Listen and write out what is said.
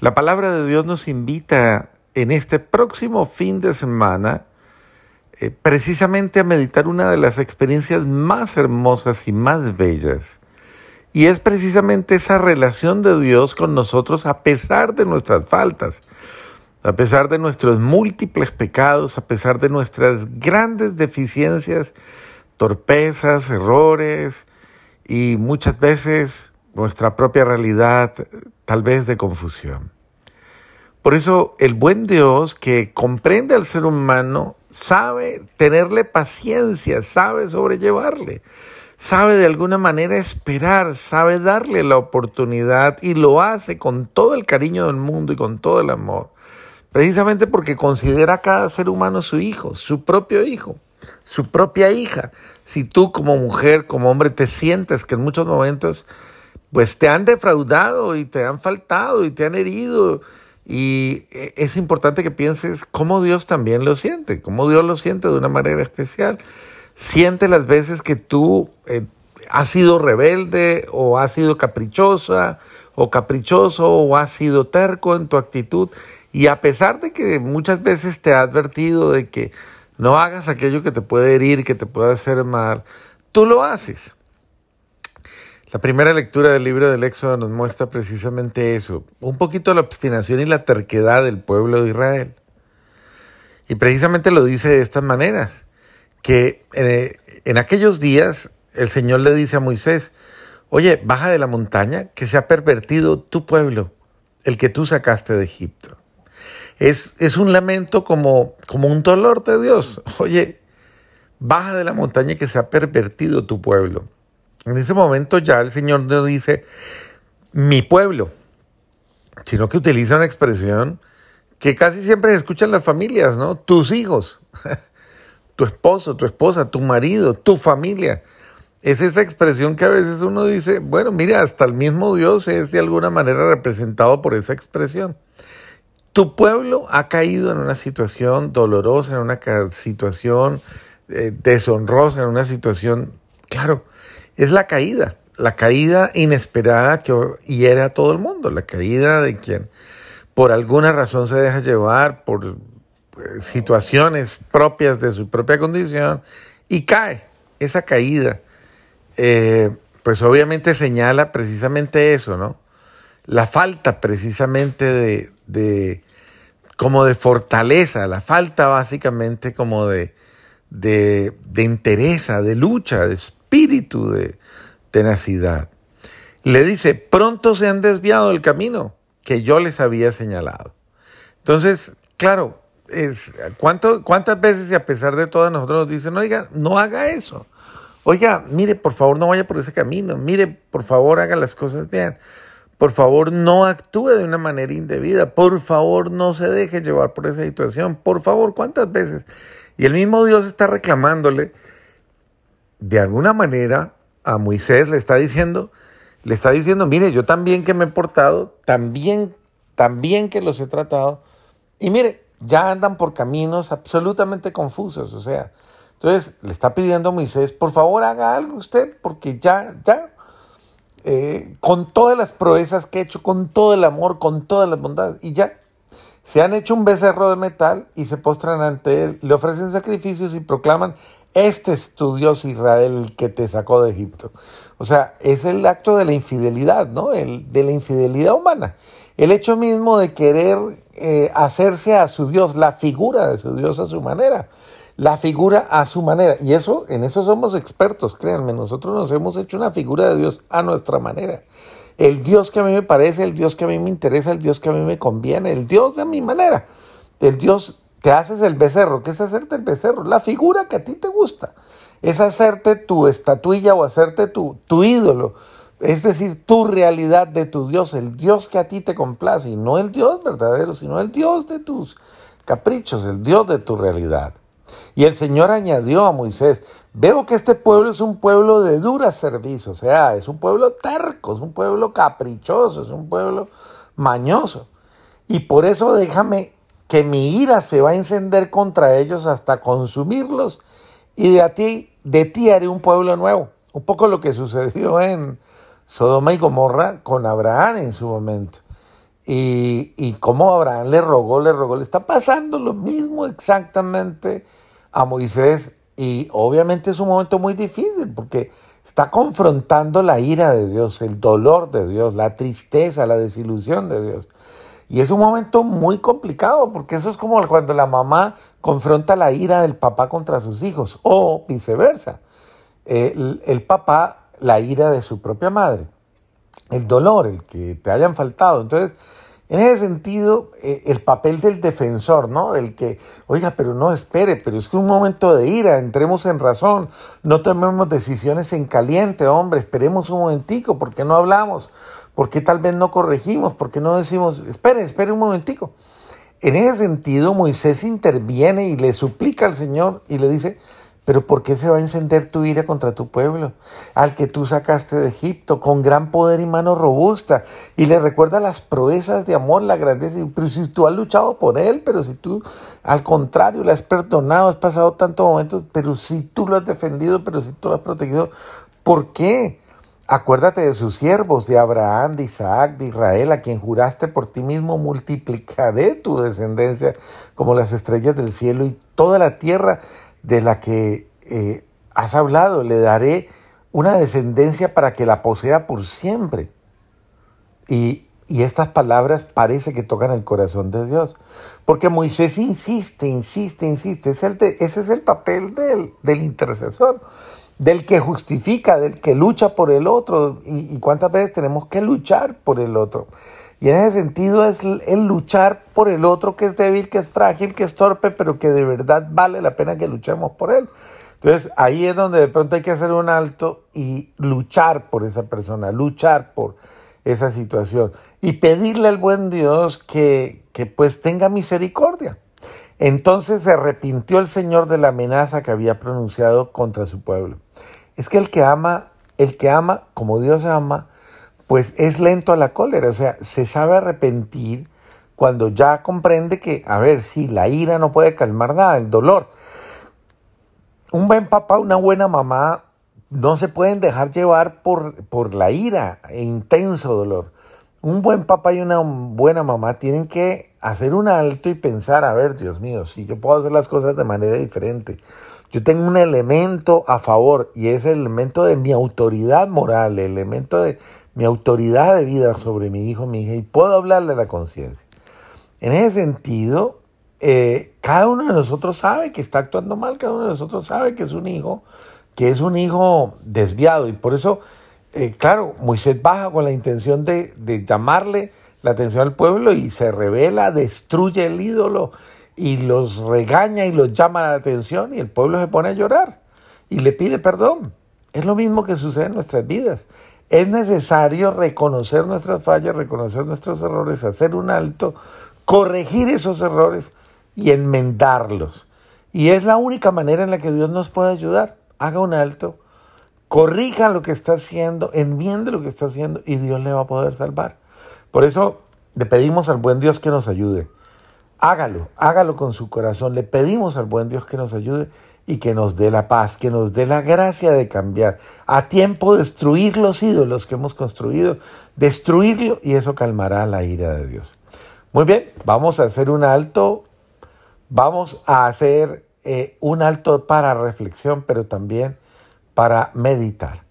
La palabra de Dios nos invita en este próximo fin de semana eh, precisamente a meditar una de las experiencias más hermosas y más bellas. Y es precisamente esa relación de Dios con nosotros a pesar de nuestras faltas, a pesar de nuestros múltiples pecados, a pesar de nuestras grandes deficiencias, torpezas, errores y muchas veces nuestra propia realidad tal vez de confusión. Por eso el buen Dios que comprende al ser humano sabe tenerle paciencia, sabe sobrellevarle, sabe de alguna manera esperar, sabe darle la oportunidad y lo hace con todo el cariño del mundo y con todo el amor. Precisamente porque considera a cada ser humano su hijo, su propio hijo, su propia hija. Si tú como mujer, como hombre, te sientes que en muchos momentos pues te han defraudado y te han faltado y te han herido. Y e, es importante que pienses cómo Dios también lo siente, cómo Dios lo siente de una manera especial. Siente las veces que tú eh, has sido rebelde o has sido caprichosa o caprichoso o has sido terco en tu actitud. Y a pesar de que muchas veces te ha advertido de que no hagas aquello que te puede herir, que te puede hacer mal, tú lo haces. La primera lectura del libro del Éxodo nos muestra precisamente eso, un poquito la obstinación y la terquedad del pueblo de Israel. Y precisamente lo dice de estas maneras, que eh, en aquellos días el Señor le dice a Moisés, oye, baja de la montaña, que se ha pervertido tu pueblo, el que tú sacaste de Egipto. Es, es un lamento como, como un dolor de Dios. Oye, baja de la montaña que se ha pervertido tu pueblo. En ese momento ya el Señor no dice mi pueblo, sino que utiliza una expresión que casi siempre se escucha en las familias, ¿no? Tus hijos, tu esposo, tu esposa, tu marido, tu familia. Es esa expresión que a veces uno dice, bueno, mira, hasta el mismo Dios es de alguna manera representado por esa expresión. Tu pueblo ha caído en una situación dolorosa, en una situación eh, deshonrosa, en una situación, claro, es la caída, la caída inesperada que hiere a todo el mundo, la caída de quien por alguna razón se deja llevar por eh, situaciones propias de su propia condición y cae. Esa caída, eh, pues obviamente señala precisamente eso, ¿no? La falta precisamente de, de como de fortaleza, la falta básicamente como de, de, de entereza, de lucha, de espíritu de tenacidad. Le dice, pronto se han desviado del camino que yo les había señalado. Entonces, claro, es, ¿cuánto, ¿cuántas veces y a pesar de todo nosotros nos dicen, oiga, no haga eso? Oiga, mire, por favor, no vaya por ese camino. Mire, por favor, haga las cosas bien. Por favor, no actúe de una manera indebida. Por favor, no se deje llevar por esa situación. Por favor, ¿cuántas veces? Y el mismo Dios está reclamándole de alguna manera a Moisés le está diciendo, le está diciendo, mire, yo también que me he portado, también, también que los he tratado, y mire, ya andan por caminos absolutamente confusos, o sea, entonces le está pidiendo a Moisés, por favor haga algo usted, porque ya, ya, eh, con todas las proezas que he hecho, con todo el amor, con todas las bondades, y ya, se han hecho un becerro de metal y se postran ante él, le ofrecen sacrificios y proclaman, este es tu Dios Israel que te sacó de Egipto. O sea, es el acto de la infidelidad, ¿no? El, de la infidelidad humana. El hecho mismo de querer eh, hacerse a su Dios, la figura de su Dios a su manera. La figura a su manera. Y eso, en eso somos expertos, créanme. Nosotros nos hemos hecho una figura de Dios a nuestra manera. El Dios que a mí me parece, el Dios que a mí me interesa, el Dios que a mí me conviene, el Dios de mi manera. El Dios te haces el becerro. ¿Qué es hacerte el becerro? La figura que a ti te gusta. Es hacerte tu estatuilla o hacerte tu, tu ídolo. Es decir, tu realidad de tu Dios, el Dios que a ti te complace. Y no el Dios verdadero, sino el Dios de tus caprichos, el Dios de tu realidad. Y el Señor añadió a Moisés, veo que este pueblo es un pueblo de dura servicio, o sea, es un pueblo terco, es un pueblo caprichoso, es un pueblo mañoso. Y por eso déjame que mi ira se va a encender contra ellos hasta consumirlos y de, a ti, de ti haré un pueblo nuevo. Un poco lo que sucedió en Sodoma y Gomorra con Abraham en su momento. Y, y como Abraham le rogó, le rogó, le está pasando lo mismo exactamente a Moisés. Y obviamente es un momento muy difícil porque está confrontando la ira de Dios, el dolor de Dios, la tristeza, la desilusión de Dios. Y es un momento muy complicado porque eso es como cuando la mamá confronta la ira del papá contra sus hijos o viceversa. El, papá, la ira de su propia madre. El dolor, el que te hayan faltado. Entonces, en ese sentido, eh, el papel del defensor, ¿no? Del que, oiga, pero no espere, pero es que un momento de ira, entremos en razón, no tomemos decisiones en caliente, hombre, esperemos un momentico, ¿por qué no hablamos? ¿Por qué tal vez no corregimos? ¿Por qué no decimos, espere, espere un momentico? En ese sentido, Moisés interviene y le suplica al Señor y le dice, pero ¿por qué se va a encender tu ira contra tu pueblo, al que tú sacaste de Egipto con gran poder y mano robusta? Y le recuerda las proezas de amor, la grandeza. Pero si tú has luchado por él, pero si tú al contrario le has perdonado, has pasado tantos momentos, pero si tú lo has defendido, pero si tú lo has protegido, ¿por qué? Acuérdate de sus siervos, de Abraham, de Isaac, de Israel, a quien juraste por ti mismo, multiplicaré tu descendencia como las estrellas del cielo y toda la tierra de la que eh, has hablado, le daré una descendencia para que la posea por siempre. Y, estas palabras parece que tocan el corazón de Dios, porque Moisés insiste, insiste, insiste, es el ese es el papel del, del, intercesor, del que justifica, del que lucha por el otro, y, y cuántas veces tenemos que luchar por el otro. Y en ese sentido es el luchar por el otro que es débil, que es frágil, que es torpe, pero que de verdad vale la pena que luchemos por él. Entonces ahí es donde de pronto hay que hacer un alto y luchar por esa persona, luchar por esa situación y pedirle al buen Dios que, que pues tenga misericordia. Entonces se arrepintió el Señor de la amenaza que había pronunciado contra su pueblo. Es que el que ama, el que ama como Dios ama, pues es lento a la cólera, o sea, se sabe arrepentir cuando ya comprende que, a ver, si la ira no puede calmar nada, el dolor. Un buen papá, una buena mamá, no se pueden dejar llevar por, por la ira e intenso dolor. Un buen papá y una buena mamá tienen que hacer un alto y pensar, a ver, Dios mío, si yo puedo hacer las cosas de manera diferente. Yo tengo un elemento a favor y es el elemento de mi autoridad moral, el elemento de mi autoridad de vida sobre mi hijo, mi hija, y puedo hablarle a la conciencia. En ese sentido, eh, cada uno de nosotros sabe que está actuando mal, cada uno de nosotros sabe que es un hijo, que es un hijo desviado. Y por eso, eh, claro, Moisés baja con la intención de, de llamarle la atención al pueblo y se revela, destruye el ídolo y los regaña y los llama la atención y el pueblo se pone a llorar y le pide perdón. Es lo mismo que sucede en nuestras vidas. Es necesario reconocer nuestras fallas, reconocer nuestros errores, hacer un alto, corregir esos errores y enmendarlos. Y es la única manera en la que Dios nos puede ayudar. Haga un alto, corrija lo que está haciendo, enmiende lo que está haciendo y Dios le va a poder salvar. Por eso le pedimos al buen Dios que nos ayude. Hágalo, hágalo con su corazón. Le pedimos al buen Dios que nos ayude y que nos dé la paz, que nos dé la gracia de cambiar. A tiempo destruir los ídolos que hemos construido, destruirlo y eso calmará la ira de Dios. Muy bien, vamos a hacer un alto, vamos a hacer eh, un alto para reflexión, pero también para meditar.